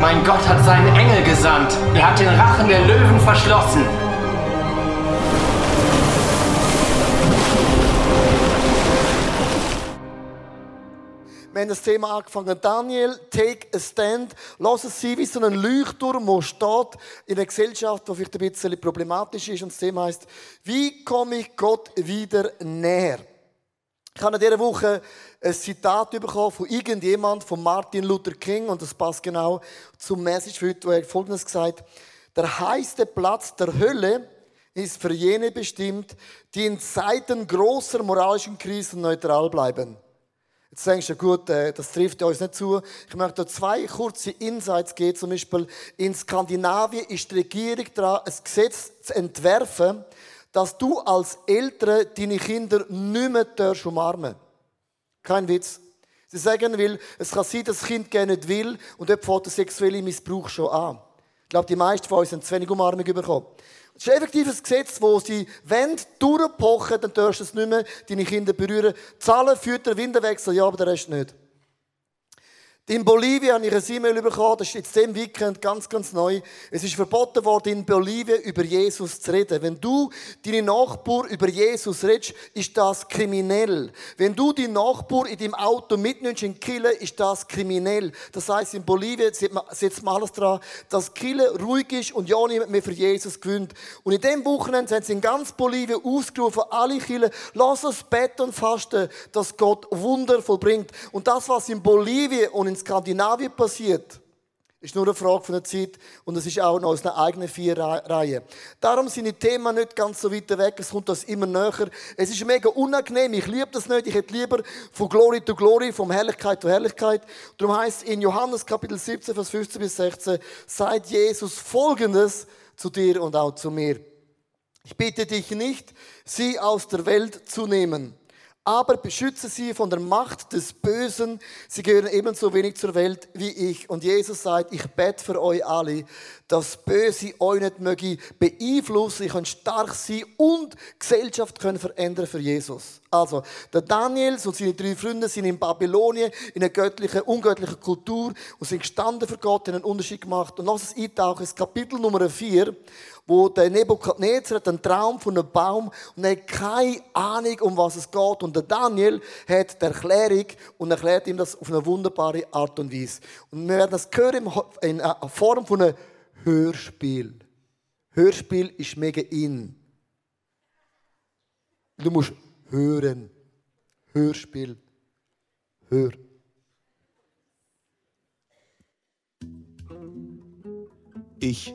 Mein Gott hat seinen Engel gesandt. Er hat den Rachen der Löwen verschlossen. Wir haben das Thema angefangen. Daniel, take a stand. Lass es sein wie so ein Leuchtturm, der steht in einer Gesellschaft, die vielleicht ein bisschen problematisch ist. Und das Thema heißt, wie komme ich Gott wieder näher? Ich habe in dieser Woche ein Zitat bekommen von irgendjemand, von Martin Luther King, und das passt genau zum Message für heute, wo er Folgendes gesagt Der heiße Platz der Hölle ist für jene bestimmt, die in Zeiten großer moralischen Krisen neutral bleiben. Jetzt denkst du, gut, äh, das trifft uns nicht zu. Ich möchte zwei kurze Insights geben. Zum Beispiel in Skandinavien ist die Regierung dran, ein Gesetz zu entwerfen, dass du als Eltern deine Kinder nicht mehr umarmen Kein Witz. Sie sagen will, es kann sein, dass das Kind gerne nicht will und dort fängt der sexuelle Missbrauch schon an. Ich glaube, die meisten von uns haben zu wenig Umarmung bekommen. Es ist ein effektives Gesetz, wo sie, wenn durchpochen, dann darfst du es nicht mehr deine Kinder berühren. Zahlen führt der Windelwechsel, ja, aber der Rest nicht. In Bolivien habe ich ein E-Mail bekommen, das ist jetzt dem Weekend ganz, ganz neu. Es ist verboten worden, in Bolivien über Jesus zu reden. Wenn du deine Nachbar über Jesus redest, ist das kriminell. Wenn du deinen Nachbar in deinem Auto mitnimmst in Kille, ist das kriminell. Das heißt, in Bolivien setzt man alles dran, dass Kille ruhig ist und ja niemand mehr für Jesus gewinnt. Und in dem Wochenende haben sie in ganz Bolivien ausgerufen, alle Kille, lass uns beten und fasten, dass Gott Wunder vollbringt. Und das, was in Bolivien und in in Skandinavien passiert, ist nur eine Frage von der Zeit und es ist auch noch aus einer eigenen vier Reihe. Darum sind die Themen nicht ganz so weit weg, es kommt uns immer näher. Es ist mega unangenehm, ich liebe das nicht, ich hätte lieber von Glory to Glory, von Herrlichkeit zu Herrlichkeit. Darum heißt in Johannes Kapitel 17, Vers 15 bis 16, sagt Jesus folgendes zu dir und auch zu mir. Ich bitte dich nicht, sie aus der Welt zu nehmen aber beschütze sie von der Macht des Bösen. Sie gehören ebenso wenig zur Welt wie ich. Und Jesus sagt, ich bete für euch alle, dass Böse euch nicht möge beeinflussen, ihr könnt stark sein und Gesellschaft können verändern für Jesus. Also, der Daniel und seine drei Freunde sind in Babylonien, in einer göttlichen, ungöttlichen Kultur und sind gestanden für Gott, haben einen Unterschied gemacht. Und lass uns eintauchen, das Kapitel Nummer 4 wo der Nebukadnezar hat einen Traum von einem Baum und hat keine Ahnung, um was es geht. Und der Daniel hat die Erklärung und erklärt ihm das auf eine wunderbare Art und Weise. Und wir werden das hören in Form von einem Hörspiel. Hörspiel ist mega in. Du musst hören. Hörspiel. Hör. Ich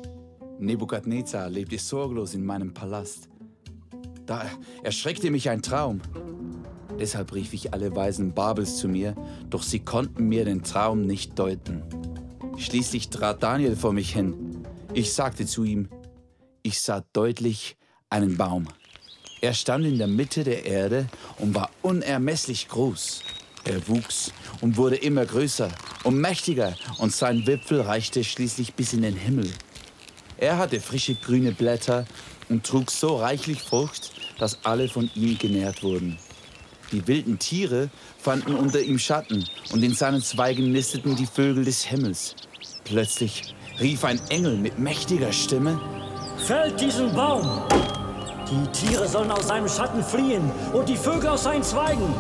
Nebukadnezar lebte sorglos in meinem Palast. Da erschreckte mich ein Traum. Deshalb rief ich alle Weisen Babels zu mir, doch sie konnten mir den Traum nicht deuten. Schließlich trat Daniel vor mich hin. Ich sagte zu ihm, ich sah deutlich einen Baum. Er stand in der Mitte der Erde und war unermesslich groß. Er wuchs und wurde immer größer und mächtiger und sein Wipfel reichte schließlich bis in den Himmel. Er hatte frische grüne Blätter und trug so reichlich Frucht, dass alle von ihm genährt wurden. Die wilden Tiere fanden unter ihm Schatten und in seinen Zweigen nisteten die Vögel des Himmels. Plötzlich rief ein Engel mit mächtiger Stimme: Fällt diesen Baum! Die Tiere sollen aus seinem Schatten fliehen und die Vögel aus seinen Zweigen.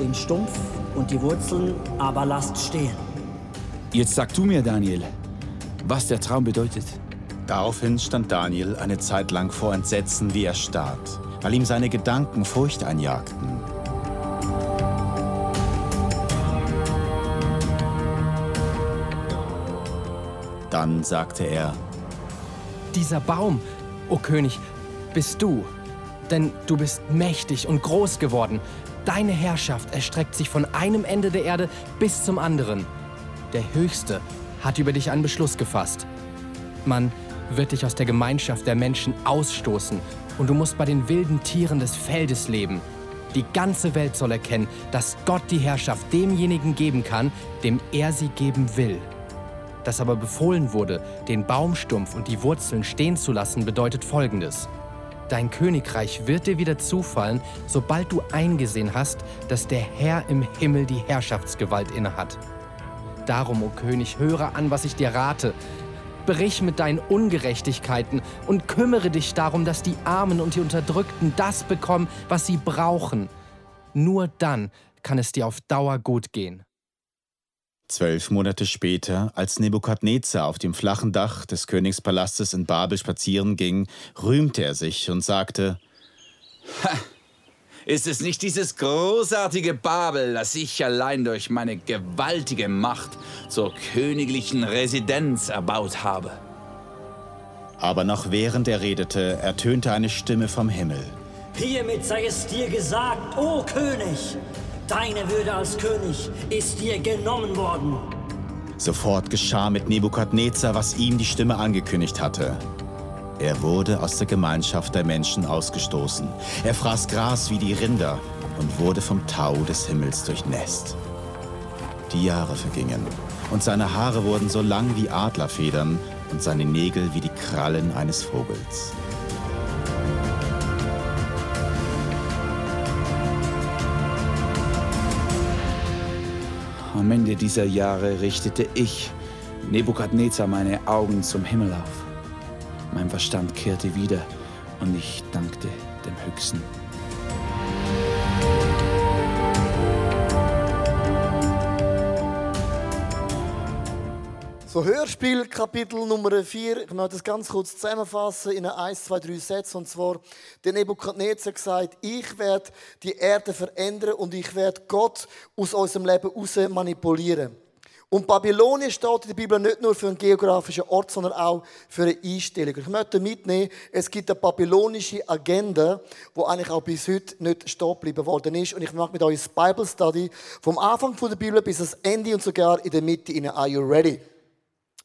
Den Stumpf und die Wurzeln aber lasst stehen. Jetzt sag du mir, Daniel, was der Traum bedeutet. Daraufhin stand Daniel eine Zeit lang vor Entsetzen wie erstarrt, weil ihm seine Gedanken Furcht einjagten. Dann sagte er, Dieser Baum, o oh König, bist du, denn du bist mächtig und groß geworden. Deine Herrschaft erstreckt sich von einem Ende der Erde bis zum anderen. Der Höchste hat über dich einen Beschluss gefasst. Man wird dich aus der Gemeinschaft der Menschen ausstoßen und du musst bei den wilden Tieren des Feldes leben. Die ganze Welt soll erkennen, dass Gott die Herrschaft demjenigen geben kann, dem er sie geben will. Dass aber befohlen wurde, den Baumstumpf und die Wurzeln stehen zu lassen, bedeutet Folgendes. Dein Königreich wird dir wieder zufallen, sobald du eingesehen hast, dass der Herr im Himmel die Herrschaftsgewalt innehat. Darum, o oh König, höre an, was ich dir rate. Brich mit deinen Ungerechtigkeiten und kümmere dich darum, dass die Armen und die Unterdrückten das bekommen, was sie brauchen. Nur dann kann es dir auf Dauer gut gehen. Zwölf Monate später, als Nebukadnezar auf dem flachen Dach des Königspalastes in Babel spazieren ging, rühmte er sich und sagte, ha, Ist es nicht dieses großartige Babel, das ich allein durch meine gewaltige Macht zur königlichen Residenz erbaut habe? Aber noch während er redete, ertönte eine Stimme vom Himmel. Hiermit sei es dir gesagt, o König, Deine Würde als König ist dir genommen worden. Sofort geschah mit Nebukadnezar, was ihm die Stimme angekündigt hatte. Er wurde aus der Gemeinschaft der Menschen ausgestoßen. Er fraß Gras wie die Rinder und wurde vom Tau des Himmels durchnässt. Die Jahre vergingen und seine Haare wurden so lang wie Adlerfedern und seine Nägel wie die Krallen eines Vogels. Am Ende dieser Jahre richtete ich, Nebukadnezar, meine Augen zum Himmel auf. Mein Verstand kehrte wieder und ich dankte dem Höchsten. So, Hörspiel, Kapitel Nummer 4. Ich möchte das ganz kurz zusammenfassen in 1, 2, 3 Sätzen. Und zwar, der Nebukadnezar gesagt, ich werde die Erde verändern und ich werde Gott aus unserem Leben raus manipulieren. Und Babylonien steht in der Bibel nicht nur für einen geografischen Ort, sondern auch für eine Einstellung. Ich möchte mitnehmen, es gibt eine babylonische Agenda, die eigentlich auch bis heute nicht stehen geblieben worden ist. Und ich mache mit euch das Bible Study vom Anfang der Bibel bis ans Ende und sogar in der Mitte. Are you ready?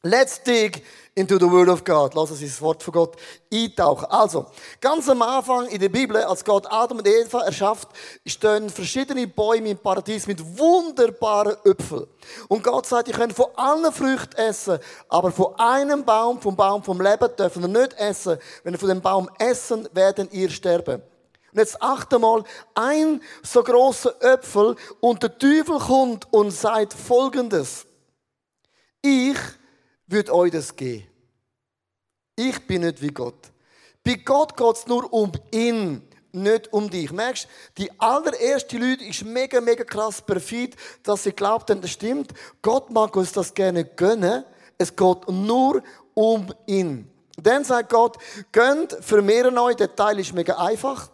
Let's dig into the Word of God. Lass uns das Wort von Gott eintauchen. Also, ganz am Anfang in der Bibel, als Gott Adam und Eva erschafft, stehen verschiedene Bäume im Paradies mit wunderbaren Äpfeln. Und Gott sagt, ihr könnt von allen Früchten essen, aber von einem Baum, vom Baum vom Leben, dürfen ihr nicht essen. Wenn ihr von dem Baum essen, werden ihr sterben. Und jetzt achte mal, ein so großer Äpfel und der Teufel kommt und sagt Folgendes. Ich würde euch das geben. Ich bin nicht wie Gott. Bei Gott geht es nur um ihn, nicht um dich. Merkst die allererste Leute ist mega, mega krass perfid, dass sie glaubten, das stimmt. Gott mag uns das gerne gönnen. Es geht nur um ihn. Dann sagt Gott, gönnt, vermehren euch, der Teil ist mega einfach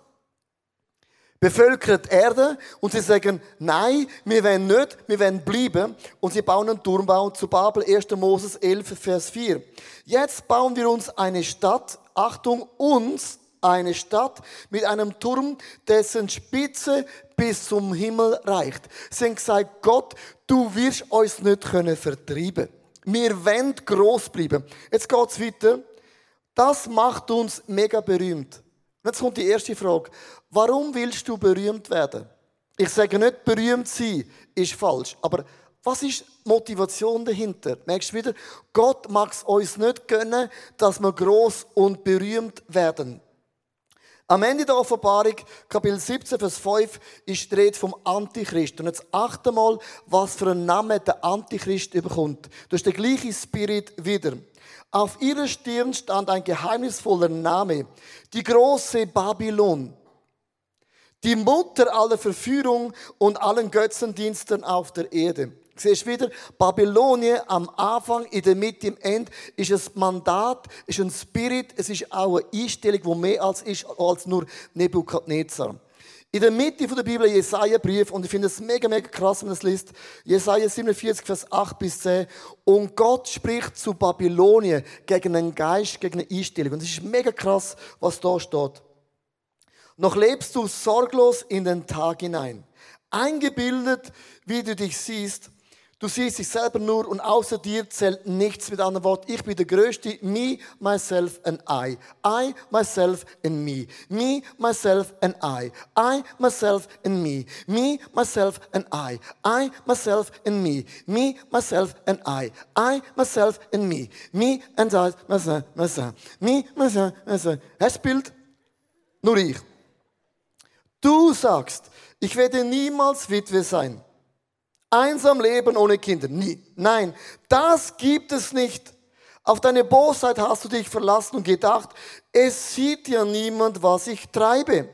bevölkert Erde und sie sagen, nein, wir wollen nicht, wir wollen bleiben und sie bauen einen Turmbau zu Babel, 1. Moses 11, Vers 4. Jetzt bauen wir uns eine Stadt, Achtung, uns eine Stadt mit einem Turm, dessen Spitze bis zum Himmel reicht. Sie haben gesagt, Gott, du wirst uns nicht können vertreiben. Wir wollen gross bleiben. Jetzt geht's weiter. Das macht uns mega berühmt. Jetzt kommt die erste Frage. Warum willst du berühmt werden? Ich sage nicht, berühmt sein ist falsch, aber was ist die Motivation dahinter? Merkst du wieder? Gott mag es uns nicht gönnen, dass wir groß und berühmt werden. Am Ende der Offenbarung, Kapitel 17, Vers 5, ist die Rede vom Antichrist. Und jetzt achte mal, was für einen Namen der Antichrist bekommt. Das ist der gleiche Spirit wieder. Auf ihrer Stirn stand ein geheimnisvoller Name, die große Babylon die Mutter aller Verführung und allen Götzendiensten auf der Erde. Siehst wieder, Babylonien am Anfang, in der Mitte, im Ende, ist ein Mandat, ist ein Spirit, es ist auch eine Einstellung, die mehr als ist, als nur Nebukadnezar. In der Mitte der Bibel Jesaja-Brief, und ich finde es mega, mega krass, wenn man das liest, Jesaja 47, Vers 8 bis 10. Und Gott spricht zu Babylonien gegen einen Geist, gegen eine Einstellung. Und es ist mega krass, was da steht. Noch lebst du sorglos in den Tag hinein. Eingebildet, wie du dich siehst. Du siehst dich selber nur und außer dir zählt nichts. Mit anderen Worten, ich bin der Größte. Me, myself and I. I, myself and me. Me, myself and I. I, myself and me. Me, myself and I. I, myself and me. Me, myself and I. I, myself and me. Me and I, myself, myself. Me, myself, myself. Hast du Bild? Nur ich. Du sagst, ich werde niemals Witwe sein. Einsam leben ohne Kinder. Nie. Nein, das gibt es nicht. Auf deine Bosheit hast du dich verlassen und gedacht, es sieht ja niemand, was ich treibe.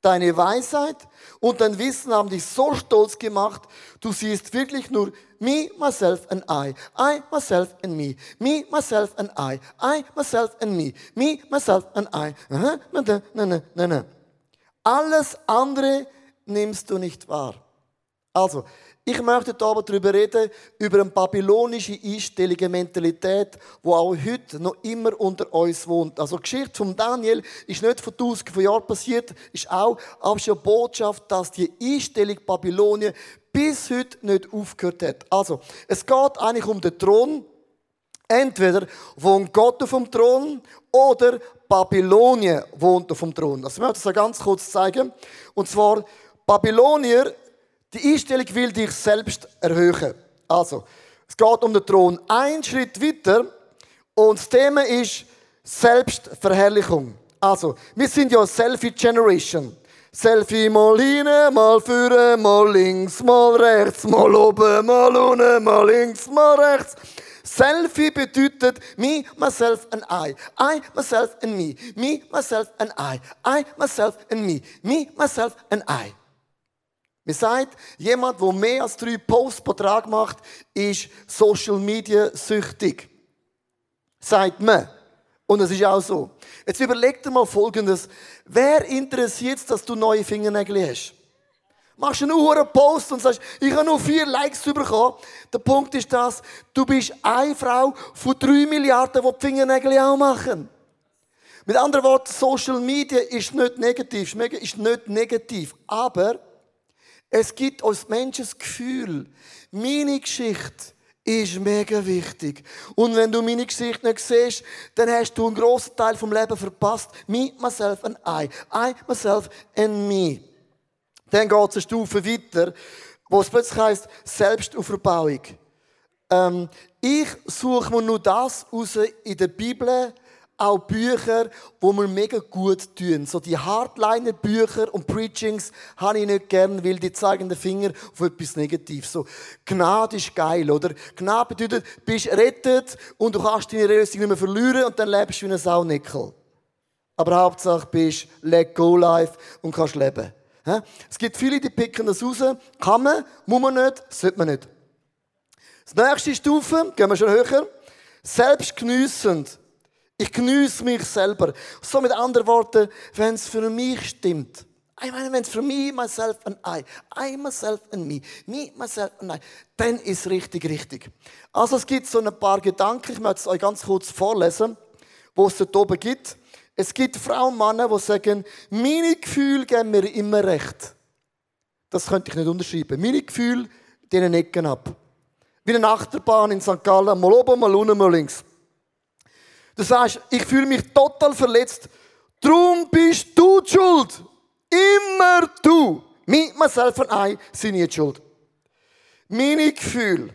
Deine Weisheit und dein Wissen haben dich so stolz gemacht, du siehst wirklich nur me, myself and I. I, myself and me. Me, myself and I. I, myself and me. Me, myself and I. Alles andere nimmst du nicht wahr. Also, ich möchte hier aber darüber reden, über eine babylonische Einstellung, Mentalität, die auch heute noch immer unter uns wohnt. Also die Geschichte von Daniel ist nicht vor tausenden von Jahren passiert, ist auch, aber ist eine Botschaft, dass die Einstellung Babylonien bis heute nicht aufgehört hat. Also, es geht eigentlich um den Thron. Entweder wohnt Gott auf dem Thron oder Babylonien wohnt auf dem Thron. Das möchte ich so ganz kurz zeigen. Und zwar, Babylonier, die Einstellung will dich selbst erhöhen. Also, es geht um den Thron. Ein Schritt weiter und das Thema ist Selbstverherrlichung. Also, wir sind ja Selfie-Generation. Selfie mal hin, mal führen, mal links, mal rechts, mal oben, mal unten, mal links, mal rechts. Selfie bedeutet me, myself and I. I, myself and me. Me, myself and I. I, myself and me. Me, myself and I. Man sagt, jemand, der mehr als drei Posts pro Tag macht, ist Social Media süchtig. Sagt man. Und es ist auch so. Jetzt überleg dir mal Folgendes. Wer interessiert es, dass du neue Fingernägel hast? Machst du nur einen Post und sagst, ich habe nur vier Likes bekommen. Der Punkt ist das, du bist eine Frau von drei Milliarden, die die Fingernägel auch machen. Mit anderen Worten, Social Media ist nicht negativ, ist nicht negativ, aber es gibt uns Menschen das Gefühl, meine Geschichte ist mega wichtig. Und wenn du meine Geschichte nicht siehst, dann hast du einen grossen Teil vom Leben verpasst. Me, myself and I. I, myself and me. Dann geht es eine Stufe weiter, wo es plötzlich heisst, Selbstauferbauung. Ähm, ich suche mir nur das raus in der Bibel, auch Bücher, wo mir mega gut tun. So die Hardliner-Bücher und Preachings habe ich nicht gern, weil die zeigen den Finger auf etwas Negatives. So, Gnade ist geil, oder? Gnade bedeutet, du bist rettet und du kannst deine Lösung nicht mehr verlieren und dann lebst du wie ein Saunickel. Aber Hauptsache bist let go life und kannst leben. Es gibt viele, die picken das raus. Kann man, muss man nicht, sollte man nicht. Das nächste Stufe, gehen wir schon höher. Selbstgenüssend. Ich genieße mich selber. So mit anderen Worten, wenn es für mich stimmt. Ich meine, wenn es für mich, myself and I, I, myself and me, me, myself and I, dann ist es richtig, richtig. Also es gibt so ein paar Gedanken, ich möchte es euch ganz kurz vorlesen, wo es dort oben gibt. Es gibt Frauen und Männer, die sagen, meine Gefühle geben mir immer recht. Das könnte ich nicht unterschreiben. Meine Gefühle, denen Ecken ab. Wie eine Achterbahn in St. Gallen, mal oben, mal unten, mal links. Du sagst, ich fühle mich total verletzt. Drum bist du die schuld. Immer du. Me, myself and I sind nicht schuld. Meine Gefühle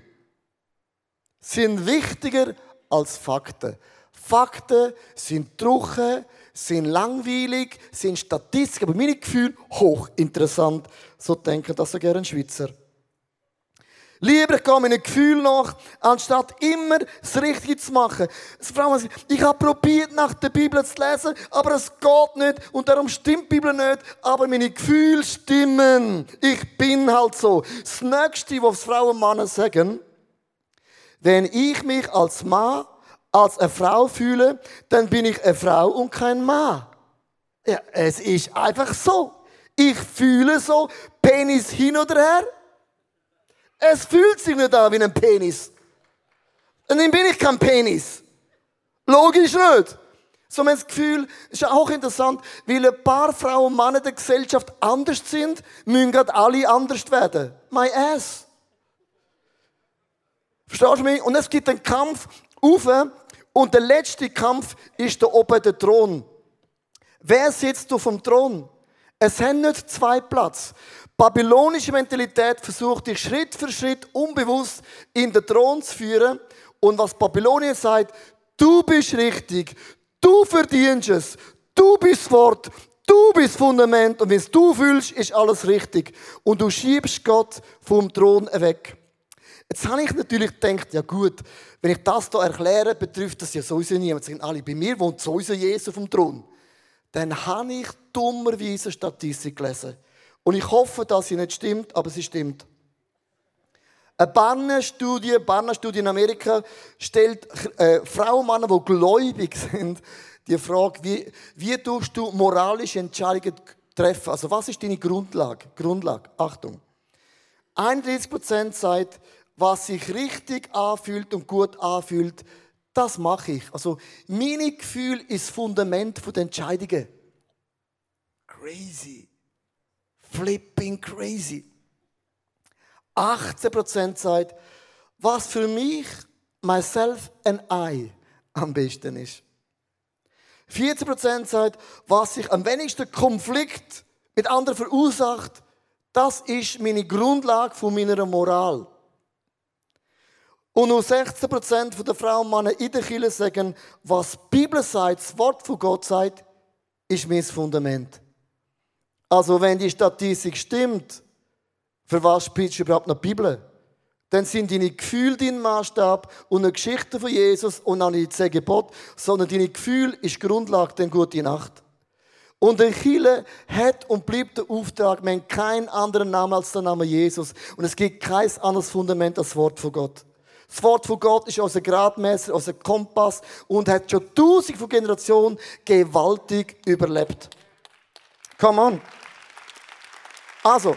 sind wichtiger als Fakten. Fakten sind trocken, sind langweilig, sind Statistiken, aber meine Gefühle hochinteressant. So denken das so gerne Schweizer. Lieber ich gehe meinen Gefühl nach, anstatt immer das Richtige zu machen. Ich habe probiert, nach der Bibel zu lesen, aber es geht nicht und darum stimmt die Bibel nicht, aber meine Gefühle stimmen. Ich bin halt so. Das Nächste, was Frauen und Männer sagen, wenn ich mich als Mann, als eine Frau fühle, dann bin ich eine Frau und kein Mann. Ja, es ist einfach so. Ich fühle so, Penis hin oder her. Es fühlt sich nicht an wie ein Penis. Und dann bin ich kein Penis. Logisch nicht. So mein Gefühl ist auch interessant, weil ein paar Frauen und Männer der Gesellschaft anders sind, müssen gerade alle anders werden. My ass. Verstehst du mich? Und es gibt einen Kampf auf und der letzte Kampf ist da oben der Thron. Wer sitzt auf dem Thron? Es haben nicht zwei Platz. Babylonische Mentalität versucht dich Schritt für Schritt unbewusst in den Thron zu führen. Und was Babylonien sagt, du bist richtig, du verdienst es, du bist Wort, du bist Fundament und wenn es du fühlst, ist alles richtig. Und du schiebst Gott vom Thron weg. Jetzt habe ich natürlich gedacht, ja gut, wenn ich das hier erkläre, betrifft das ja sowieso niemand. Sagen alle, bei mir wohnt sowieso Jesus dem Thron. Dann habe ich dummerweise Statistik gelesen. Und ich hoffe, dass sie nicht stimmt, aber sie stimmt. Eine Barna-Studie, Barna-Studie in Amerika stellt äh, Frauen und Männer, die gläubig sind, die Frage, wie, wie tust du moralische Entscheidungen treffen? Also was ist deine Grundlage? Grundlage, Achtung. 31% sagt, was sich richtig anfühlt und gut anfühlt, das mache ich. Also, meine Gefühl ist das Fundament der Entscheidungen. Crazy. Flipping crazy. 18% sagt, was für mich, myself and I am besten ist. 14% sagt, was sich am wenigsten Konflikt mit anderen verursacht, das ist meine Grundlage von meiner Moral. Und nur 16% der Frauen und Männer in der Kirche sagen, was die Bibel sagt, das Wort von Gott sagt, ist mein Fundament. Also wenn die Statistik stimmt, für was spielst du überhaupt noch die Bibel? Dann sind deine Gefühle dein Maßstab und eine Geschichte von Jesus und auch nicht zehn Gebot, sondern deine Gefühle ist Grundlage der gute Nacht. Und der Chile hat und bleibt der Auftrag, wir haben keinen anderen Namen als der Name Jesus. Und es gibt kein anderes Fundament als das Wort von Gott. Das Wort von Gott ist unser Gradmesser, unser Kompass und hat schon tausend von Generationen gewaltig überlebt. Come on. Also.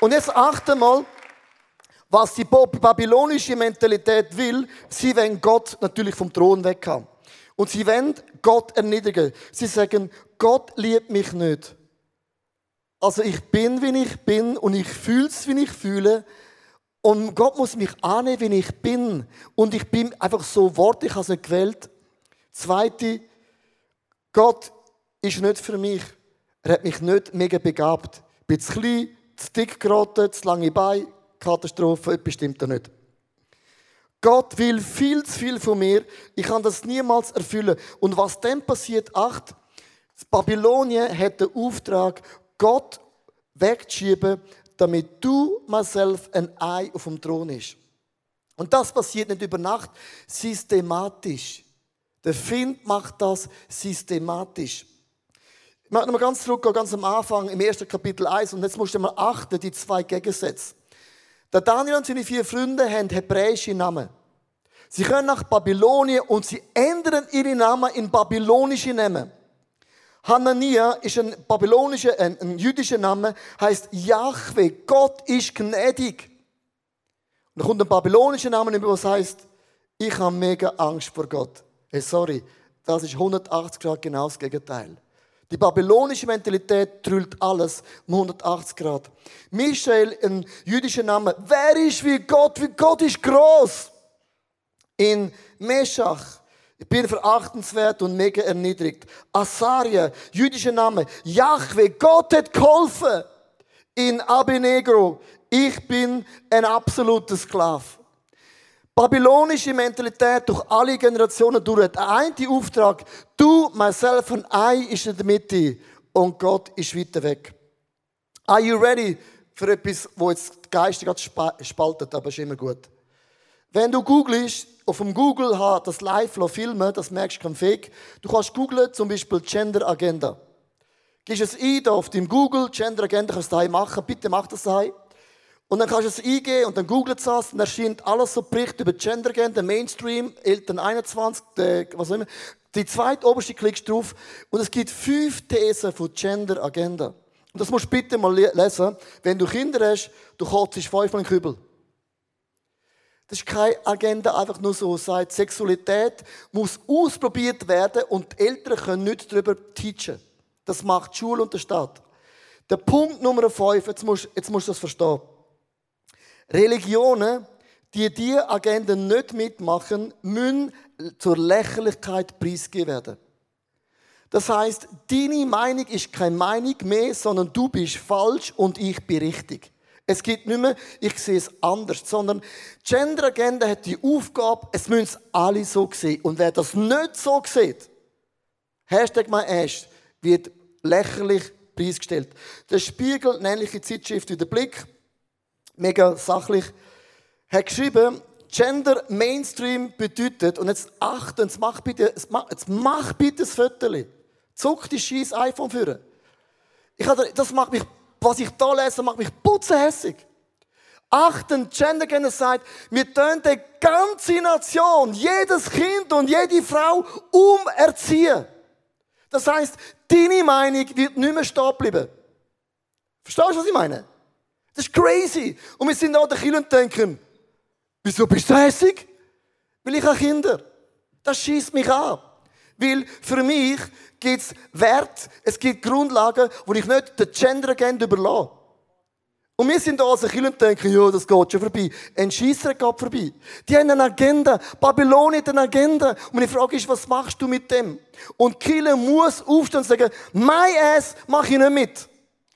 Und jetzt achte mal, was die babylonische Mentalität will. Sie wollen Gott natürlich vom Thron weg haben. Und sie wollen Gott erniedrigen. Sie sagen, Gott liebt mich nicht. Also ich bin, wie ich bin und ich fühle es, wie ich fühle. Und Gott muss mich annehmen, wie ich bin. Und ich bin einfach so Wort, ich habe es nicht gewählt. Zweite, Gott ist nicht für mich. Er hat mich nicht mega begabt. Ich bin zu klein, zu dick geraten, zu lange Beine, Katastrophe, etwas stimmt da nicht. Gott will viel zu viel von mir. Ich kann das niemals erfüllen. Und was dann passiert, acht, Babylonien hat den Auftrag, Gott wegzuschieben, damit du, myself, ein Ei auf dem Thron ist. Und das passiert nicht über Nacht, systematisch. Der Find macht das systematisch. Ich möchte nochmal ganz zurückgehen, ganz am Anfang, im ersten Kapitel 1. Und jetzt musst du mal achten, die zwei Gegensätze. Der Daniel und seine vier Freunde haben hebräische Namen. Sie können nach Babylonien und sie ändern ihre Namen in babylonische Namen. Hanania ist ein babylonischer, ein, ein jüdischer Name, heißt Yahweh, Gott ist gnädig. Und dann kommt ein babylonischer Name, was heißt, ich habe mega Angst vor Gott. Hey, sorry, das ist 180 Grad genau das Gegenteil. Die babylonische Mentalität trüllt alles um 180 Grad. Michael, ein jüdischer Name. Wer ist wie Gott? Wie Gott ist groß. In Meshach ich bin verachtenswert und mega erniedrigt. Asaria, jüdischer Name. Yahweh, Gott hat geholfen. In Abinegro, ich bin ein absoluter Sklav. Babylonische Mentalität durch alle Generationen durch. Der eine Auftrag, du, myself and I, ist in der Mitte und Gott ist weiter weg. Are you ready für etwas, wo jetzt die Geister gerade spaltet, aber ist immer gut. Wenn du googelst, auf dem Google hat das live filmen, das merkst du kein Fake. Du kannst googlen, zum Beispiel Gender Agenda. Gehst es ein, da auf dem Google, Gender Agenda kannst du daheim machen, bitte mach das daheim. Und dann kannst du es eingeben und dann googelt es und erscheint alles so Bericht über Gender Agenda, Mainstream, Eltern 21, was auch immer. Die zweite oberste klickst du drauf und es gibt fünf Thesen von Gender Agenda. Und das musst du bitte mal lesen. Wenn du Kinder hast, du kotzt fünfmal in den Kübel. Das ist keine Agenda, einfach nur so sagt. Sexualität muss ausprobiert werden und die Eltern können nicht darüber teachen. Das macht die Schule und der Staat. Der Punkt Nummer 5, jetzt musst, jetzt musst du das verstehen. Religionen die diese Agenda nicht mitmachen, müssen zur Lächerlichkeit preisgegeben werden. Das heißt, deine Meinung ist keine Meinung mehr, sondern du bist falsch und ich bin richtig. Es gibt nicht mehr, ich sehe es anders, sondern Gender Agenda hat die Aufgabe, es müssen alle so sehen. Und wer das nicht so sieht, Hashtag mein Ash, wird lächerlich preisgestellt. Der Spiegel, nämliche Zeitschrift wie der Blick, mega sachlich, hat geschrieben, Gender Mainstream bedeutet, und jetzt achten, jetzt mach bitte, jetzt mach bitte das Foto. Zuck die scheiß iPhone führen. Ich das macht mich, was ich da lese, macht mich putzenhässig. Achten, Gender sagt, wir tun die ganze Nation, jedes Kind und jede Frau umerziehen. Das heißt, deine Meinung wird nicht mehr stehen bleiben. Verstehst du, was ich meine? Das ist crazy. Und wir sind da der Kinder und denken, wieso bist du hässig? Weil ich habe Kinder. Das schießt mich an. Weil für mich gibt es Wert, es gibt Grundlagen, wo ich nicht der Gender Agenda überlasse. Und wir sind da als Kinder und denken, ja, das geht schon vorbei. Ein Scheisser geht vorbei. Die haben eine Agenda. Babylon hat eine Agenda. Und meine Frage ist, was machst du mit dem? Und Kille muss aufstehen und sagen, mein Ass mache ich nicht mit.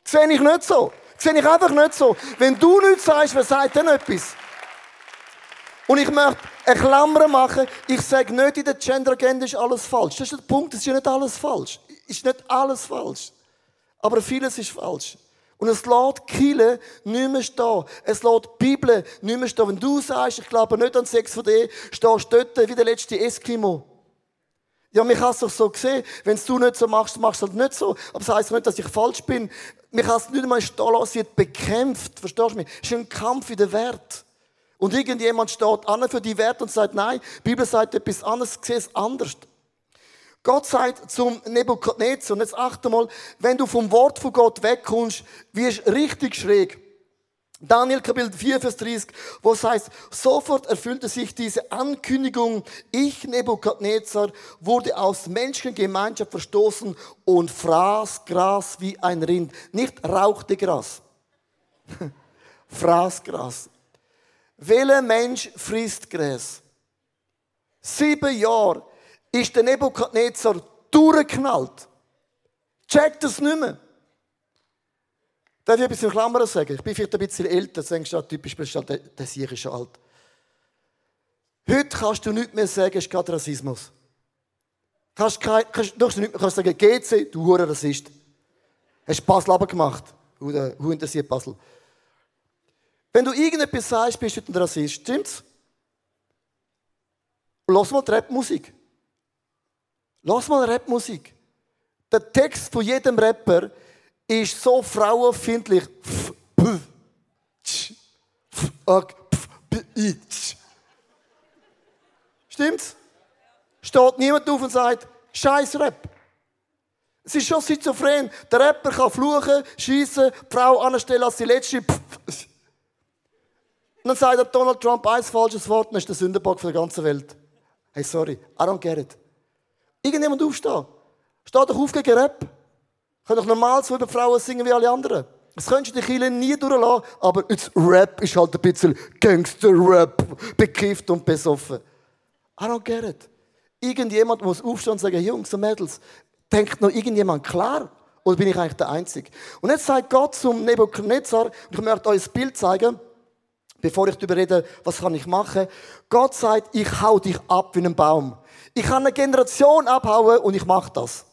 Sehe ich nicht so. Sehe ich einfach nicht so. Wenn du nichts sagst, wer sagt denn etwas? Und ich möchte eine Klammer machen. Ich sage nicht, in der Gender Agenda ist alles falsch. Das ist der Punkt. Es ist ja nicht alles falsch. Es ist nicht alles falsch. Aber vieles ist falsch. Und es lässt Kille nicht mehr stehen. Es lässt die Bibel nicht mehr stehen. Wenn du sagst, ich glaube nicht an Sex von dir, stehst du dort wie der letzte Eskimo. Ja, mich hast du so gesehen. Wenn du nicht so machst, machst du halt nicht so. Aber das heisst nicht, dass ich falsch bin. Mich hast nicht einmal stehen wird bekämpft. Verstehst du mich? Es ist ein Kampf in der Wert. Und irgendjemand steht an für die Werte und sagt, nein, die Bibel sagt etwas anderes, sehe es anders. Gott sagt zum Nebukadnezar, und jetzt achte mal, wenn du vom Wort von Gott wegkommst, wirst du richtig schräg. Daniel Kapitel 4, Vers 30, wo es heißt, sofort erfüllte sich diese Ankündigung, ich, Nebukadnezar, wurde aus Menschengemeinschaft verstoßen und fraß Gras wie ein Rind. Nicht rauchte Gras. fraß Gras. Welcher Mensch frisst Gras? Sieben Jahre ist der Nebukadnezar durchgeknallt. Checkt das nicht mehr. Darf ich ein bisschen Klammern sagen? Ich bin vielleicht ein bisschen älter, jetzt denkst du, typisch bist der, der Sieg ist schon alt. Heute kannst du nicht mehr sagen, es ist gerade Rassismus. Kannst, kein, kannst, du nicht mehr kannst sagen, GC, du Hure Rassist. Hast Basel gemacht? Hu interessiert Basel? Wenn du irgendetwas sagst, bist du ein Rassist. Stimmt's? Lass mal Rapmusik. Lass mal Rapmusik. Der Text von jedem Rapper ist so frauenfindlich. Stimmt's? Steht niemand auf und sagt, Scheiß Rap. Es ist schon schizophren. Der Rapper kann fluchen, schießen, Frau anstellen als die letzte. Und dann sagt Donald Trump ein falsches Wort und ist der Sündenbock für die ganze Welt. Hey, sorry, I don't get it. Irgendjemand aufstehen. Steh doch auf gegen Rap. Könnt doch normal so über Frauen singen wie alle anderen. Das könntest du die Kirche nie durchlassen, aber jetzt Rap ist halt ein bisschen Gangster-Rap, bekifft und besoffen. I don't get it. Irgendjemand muss aufstehen und sagen, Jungs und Mädels, denkt noch irgendjemand klar? Oder bin ich eigentlich der Einzige? Und jetzt sagt Gott zum Nebuchadnezzar, ich möchte euch ein Bild zeigen, bevor ich darüber rede, was kann ich machen. Gott sagt, ich hau dich ab wie ein Baum. Ich kann eine Generation abhauen und ich mache das.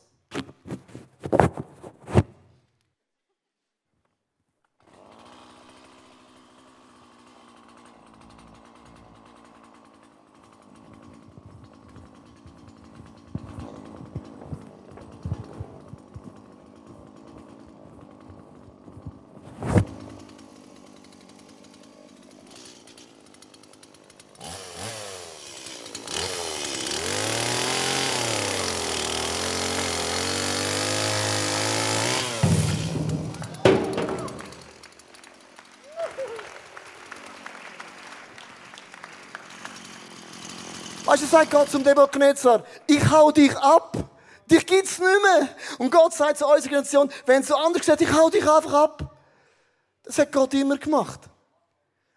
Sagt Gott zum Nebuchadnezzar, ich hau dich ab. Dich gibt's nicht mehr. Und Gott sagt zu unserer Generation, wenn es so anders geht, ich hau dich einfach ab. Das hat Gott immer gemacht.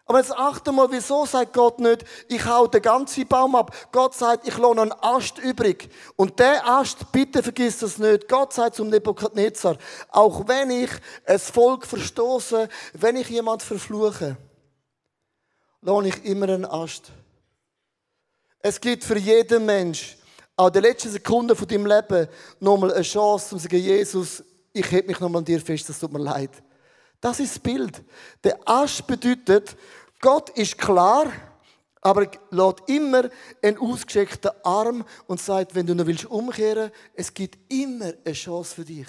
Aber jetzt achte mal, wieso sagt Gott nicht, ich hau den ganzen Baum ab. Gott sagt, ich lohne einen Ast übrig. Und der Ast, bitte vergiss das nicht. Gott sagt zum Nebukadnezar, auch wenn ich es Volk verstoße, wenn ich jemand verfluche, lohne ich immer einen Ast. Es gibt für jeden Mensch, auch der letzten Sekunde von deinem Leben, nochmal eine Chance, um zu sagen, Jesus, ich heb mich nochmal an dir fest, das tut mir leid. Das ist das Bild. Der Asch bedeutet, Gott ist klar, aber lädt immer einen ausgestreckten Arm und sagt, wenn du noch willst umkehren, es gibt immer eine Chance für dich.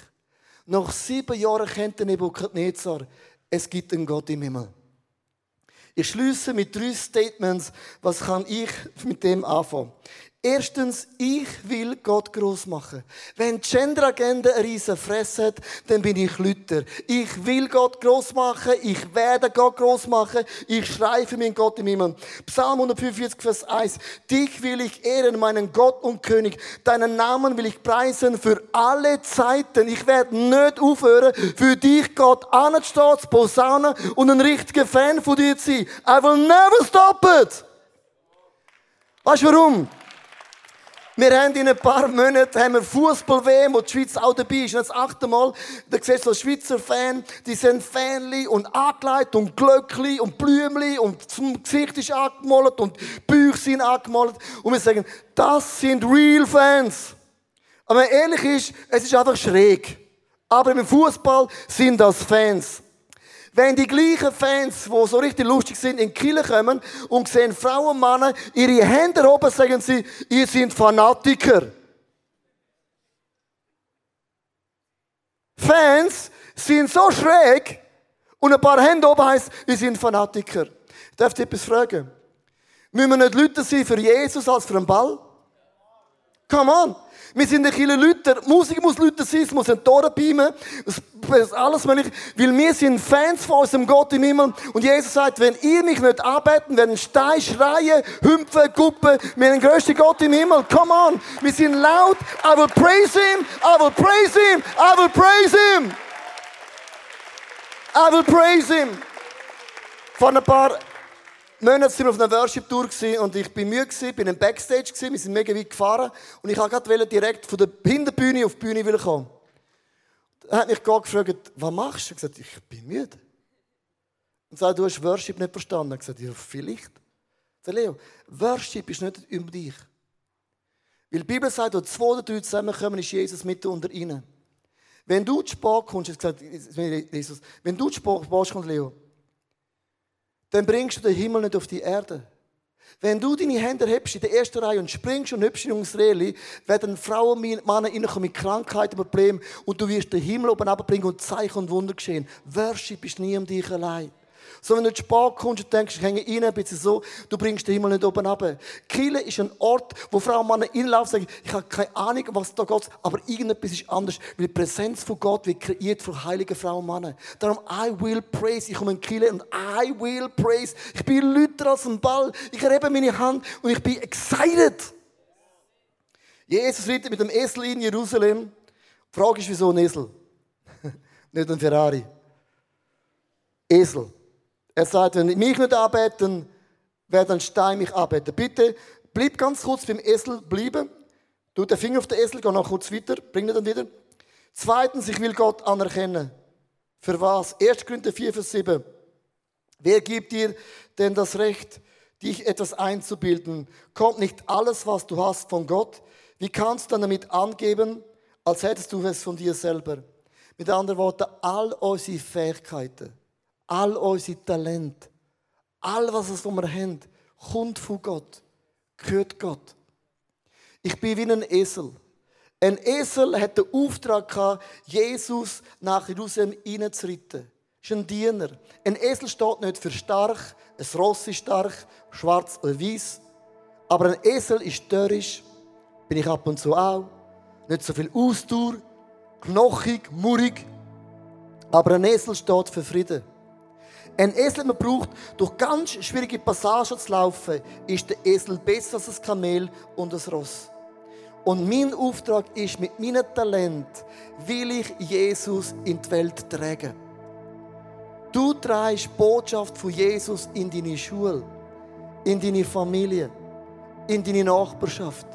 Nach sieben Jahren kennt der Nebukadnezar, es gibt einen Gott im Himmel. Ich schließe mit drei Statements, was kann ich mit dem anfangen. Erstens, ich will Gott groß machen. Wenn die Gender-Agenda eine riesen Fresse hat, dann bin ich Luther. Ich will Gott groß machen, ich werde Gott groß machen, ich schreie für meinen Gott im Himmel. Psalm 145, Vers 1. Dich will ich ehren, meinen Gott und König. Deinen Namen will ich preisen für alle Zeiten. Ich werde nicht aufhören, für dich Gott anzustehen, zu posaunen und ein richtiger Fan von dir zu sein. I will never stop it. Weißt du warum? Wir haben in ein paar Monaten haben wir Fußball-WM, wo die Schweiz auch dabei ist. Und das achte Mal, da siehst du so Schweizer Fan, die sind Fanli und angelegt und Glöckli und Blümli und das Gesicht ist angemalt und Bücher sind angemalt. Und wir sagen, das sind real Fans. Aber ehrlich ist, es ist einfach schräg. Aber im Fußball sind das Fans. Wenn die gleichen Fans, die so richtig lustig sind, in Kirche kommen und sehen Frauen und Männer ihre Hände oben, sagen sie, ihr seid Fanatiker. Fans sind so schräg und ein paar Hände oben heisst, ihr seid Fanatiker. Ich darf dich etwas fragen? Müssen wir nicht Leute sein für Jesus als für einen Ball? Come on! Wir sind ein viele Leute. Musik muss Leute sein, es muss ein Tor beamen. Es alles mögliche. Weil wir sind Fans von unserem Gott im Himmel. Und Jesus sagt, wenn ihr mich nicht arbeitet, werden Steine schreien, hüpfen, guppen. Wir haben den größten Gott im Himmel. Come on. Wir sind laut. I will praise Him. I will praise Him. I will praise Him. I will praise Him. Vor ein paar Monate sind wir auf einer Worship-Tour und ich bin müde gewesen, bin im Backstage wir sind mega weit gefahren und ich wollte direkt von der Hinterbühne auf die Bühne kommen. Da hat mich Gott gefragt, was machst du? Ich gesagt, ich bin müde. Und sagt, du hast Worship nicht verstanden. Ich gesagt, ja, vielleicht. Ich sage, Leo, Worship ist nicht über dich. Weil die Bibel sagt, wo zwei oder drei zusammenkommen, ist Jesus mitten unter ihnen. Wenn du zu spät kommst, ich gesagt, Jesus, wenn du zu spät kommst, Leo, dann bringst du den Himmel nicht auf die Erde. Wenn du deine Hände hebst in der ersten Reihe und springst und hübsch in Reli, werden Frauen und Männer mit Krankheiten Problemen und du wirst den Himmel oben abbringen und Zeichen und Wunder geschehen. Worship ist nie um dich allein. So, wenn du zu spät kommst und denkst, ich hänge rein, ein bisschen so, du bringst den Himmel nicht oben runter. Kille ist ein Ort, wo Frauen und Männer reinlaufen und sagen, ich habe keine Ahnung, was da geht, aber irgendetwas ist anders, weil die Präsenz von Gott wird kreiert von heiligen Frauen und Männern. Darum, I will praise. Ich komme in Kille und I will praise. Ich bin lauter als ein Ball. Ich erhebe meine Hand und ich bin excited. Jesus reitet mit dem Esel in Jerusalem. Die Frage ist, wieso ein Esel? nicht ein Ferrari. Esel. Er sagt, wenn mich nicht anbeten, wird ein Stein mich anbeten. Bitte, bleib ganz kurz beim Esel bleiben. Du den Finger auf den Esel, geh noch kurz weiter, bring ihn dann wieder. Zweitens, ich will Gott anerkennen. Für was? 1. Korinther 4, Vers 7. Wer gibt dir denn das Recht, dich etwas einzubilden? Kommt nicht alles, was du hast, von Gott? Wie kannst du dann damit angeben, als hättest du es von dir selber? Mit anderen Worten, all unsere Fähigkeiten, all unsere Talente, all was wir haben, kommt von Gott, gehört Gott. Ich bin wie ein Esel. Ein Esel hat den Auftrag gehabt, Jesus nach Jerusalem. Das ist ein Diener. Ein Esel steht nicht für stark, ein Ross ist stark, schwarz oder weiß. Aber ein Esel ist störrisch, bin ich ab und zu auch. Nicht so viel Ausdauer, knochig, murrig. Aber ein Esel steht für Frieden. Ein Esel, man braucht, durch ganz schwierige Passagen zu laufen, ist der Esel besser als das Kamel und das Ross. Und mein Auftrag ist, mit meinem Talent will ich Jesus in die Welt tragen. Du trägst Botschaft von Jesus in deine Schule, in deine Familie, in deine Nachbarschaft.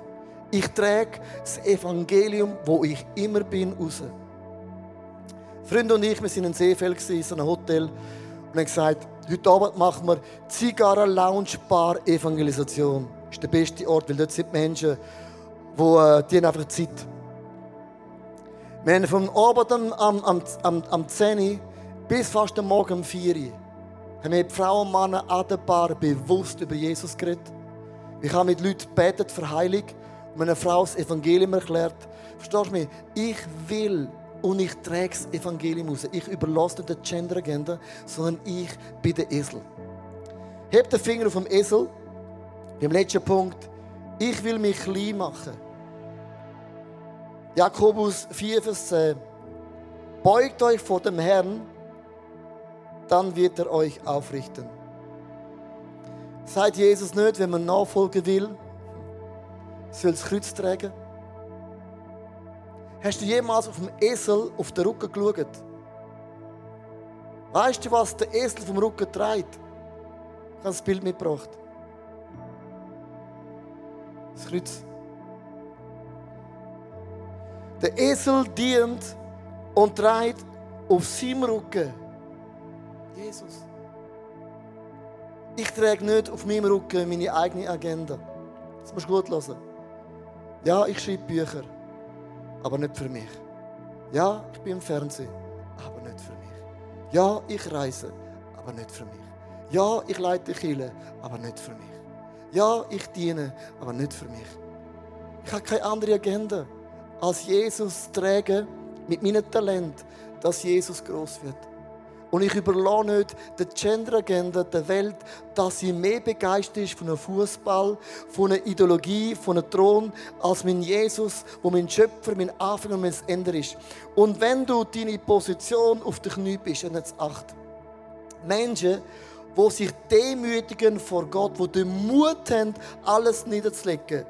Ich trage das Evangelium, wo ich immer bin, raus. Freunde und ich, wir waren in Seefeld, in einem Hotel, und haben gesagt, heute Abend machen wir Zigarren Lounge Bar Evangelisation. Das ist der beste Ort, weil dort sind Menschen, die, äh, die haben einfach Zeit. Wir haben vom Abend am, am, am, am 10 Uhr bis fast am Morgen um 4 Uhr haben wir Frauen und Männer an der Bar bewusst über Jesus geredet. Ich habe mit Leuten gebetet für Heilung und eine Frau das Evangelium erklärt. Verstehst du mich? Ich will und ich trage das Evangelium raus. Ich überlasse nicht die Gender-Agenda, sondern ich bin der Esel. Heb den Finger auf dem Esel. Beim letzten Punkt. Ich will mich klein machen. Jakobus 4, Vers 10. Beugt euch vor dem Herrn, dann wird er euch aufrichten. Seid Jesus nicht, wenn man nachfolgen will, soll das Kreuz tragen. Hast du jemals auf dem Esel auf den Rücken geschaut? Weißt du, was der Esel vom Rücken trägt? Ich habe das Bild mitgebracht. Das Kreuz. Der Esel dient und trägt auf seinem Rücken Jesus. Ich trage nicht auf meinem Rücken meine eigene Agenda. Das musst du gut hören. Ja, ich schreibe Bücher, aber nicht für mich. Ja, ich bin im Fernsehen, aber nicht für mich. Ja, ich reise, aber nicht für mich. Ja, ich leite Kille, aber nicht für mich. Ja, ich diene, aber nicht für mich. Ich habe keine andere Agenda, als Jesus zu tragen mit meinem Talent, dass Jesus groß wird. Und ich überlasse nicht der Gender-Agenda der Welt, dass sie mehr begeistert ist von einem Fußball, von einer Ideologie, von einem Thron, als mein Jesus, wo mein Schöpfer, mein Anfang und mein Ende ist. Und wenn du deine Position auf den Knie bist, dann jetzt acht. Menschen, die sich demütigen vor Gott, die den Mut haben, alles niederzulegen,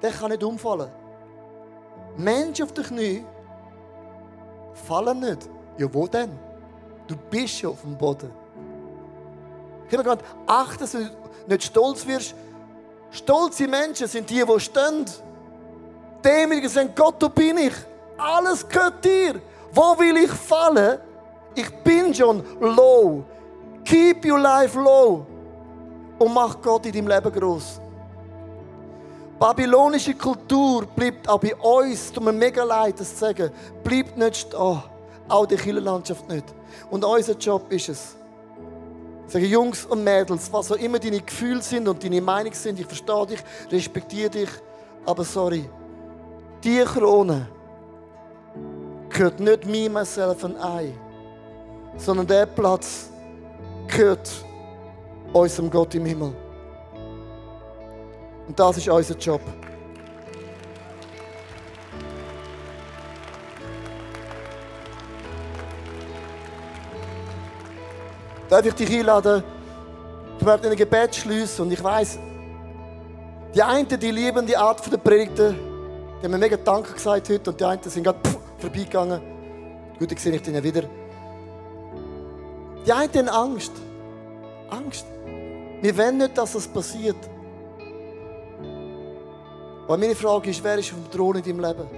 der kann nicht umfallen. Menschen auf den Knie fallen nicht. Ja, wo denn? Du bist ja auf dem Boden. Ich habe gerade achten, dass du nicht stolz wirst. Stolze Menschen sind die, die stehen. Demütige sind, Gott, du bin ich. Alles gehört dir. Wo will ich fallen? Ich bin schon low. Keep your life low. Und mach Gott in deinem Leben groß. Babylonische Kultur bleibt auch bei uns, tut mir mega leid, das zu sagen, bleibt nicht stehen. Auch die Kirchenlandschaft nicht. Und unser Job ist es, Sage Jungs und Mädels, was auch immer deine Gefühle sind und deine Meinung sind, ich verstehe dich, respektiere dich, aber sorry, die Krone gehört nicht mir, myself und I, sondern der Platz gehört unserem Gott im Himmel. Und das ist unser Job. Darf ich dich einladen? Ich werde in ein Gebet schließen und ich weiß, die einen, die lieben die Art der Predigten, die haben mir mega Danke gesagt heute und die einen sind gerade vorbeigegangen. Gut, ich sehe ich den wieder. Die einen haben Angst. Angst. Wir wollen nicht, dass das passiert. Aber meine Frage ist, wer ist auf dem Thron in deinem Leben?